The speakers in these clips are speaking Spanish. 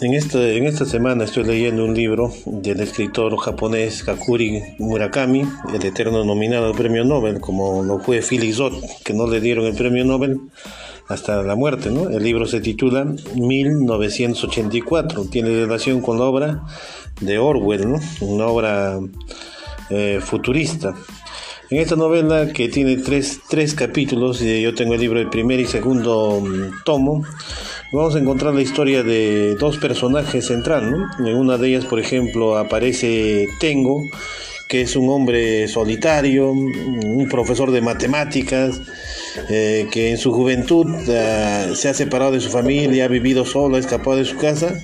En esta, en esta semana estoy leyendo un libro del escritor japonés Kakuri Murakami, el eterno nominado al premio Nobel, como lo fue Philip Roth, que no le dieron el premio Nobel hasta la muerte. ¿no? El libro se titula 1984, tiene relación con la obra de Orwell, ¿no? una obra eh, futurista. En esta novela que tiene tres, tres capítulos, y yo tengo el libro de primer y segundo mm, tomo, vamos a encontrar la historia de dos personajes centrales. ¿no? En una de ellas, por ejemplo, aparece Tengo, que es un hombre solitario, un profesor de matemáticas, eh, que en su juventud eh, se ha separado de su familia, ha vivido solo, ha escapado de su casa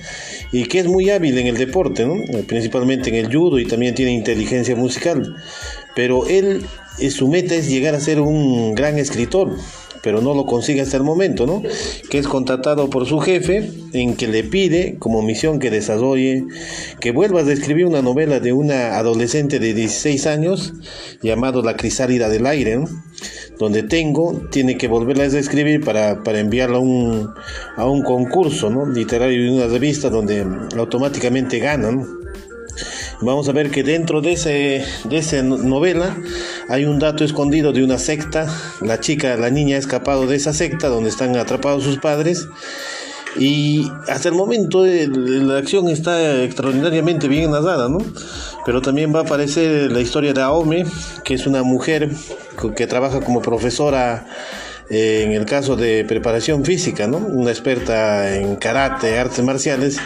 y que es muy hábil en el deporte, ¿no? principalmente en el judo y también tiene inteligencia musical. Pero él, eh, su meta es llegar a ser un gran escritor, pero no lo consigue hasta el momento, ¿no? Que es contratado por su jefe en que le pide como misión que desarrolle, que vuelva a escribir una novela de una adolescente de 16 años llamado La crisálida del aire, ¿no? donde tengo, tiene que volverla a escribir para, para enviarla a un, a un concurso ¿no? literario de una revista donde automáticamente ganan. Vamos a ver que dentro de, ese, de esa novela hay un dato escondido de una secta. La chica, la niña ha escapado de esa secta donde están atrapados sus padres. Y hasta el momento la acción está extraordinariamente bien narrada, ¿no? Pero también va a aparecer la historia de Aome, que es una mujer que trabaja como profesora eh, en el caso de preparación física, ¿no? Una experta en karate, artes marciales,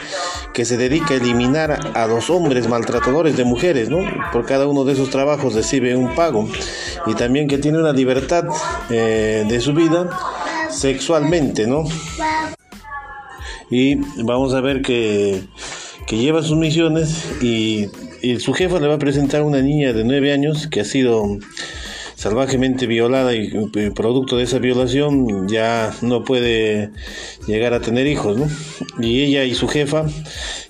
que se dedica a eliminar a los hombres maltratadores de mujeres, ¿no? Por cada uno de esos trabajos recibe un pago. Y también que tiene una libertad eh, de su vida sexualmente, ¿no? Y vamos a ver que, que lleva sus misiones y, y su jefa le va a presentar a una niña de nueve años que ha sido salvajemente violada y, producto de esa violación ya no puede llegar a tener hijos. Y ella y su jefa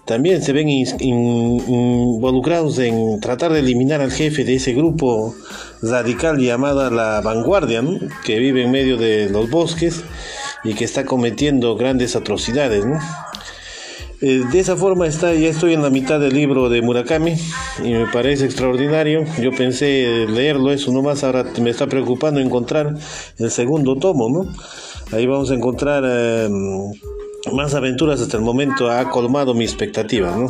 también se ven involucrados en tratar de eliminar al jefe de ese grupo radical llamada la vanguardia, que vive en medio de los bosques y que está cometiendo grandes atrocidades. Eh, de esa forma está, ya estoy en la mitad del libro de Murakami y me parece extraordinario. Yo pensé leerlo eso nomás, ahora me está preocupando encontrar el segundo tomo, ¿no? Ahí vamos a encontrar eh, más aventuras hasta el momento, ha colmado mi expectativa, ¿no?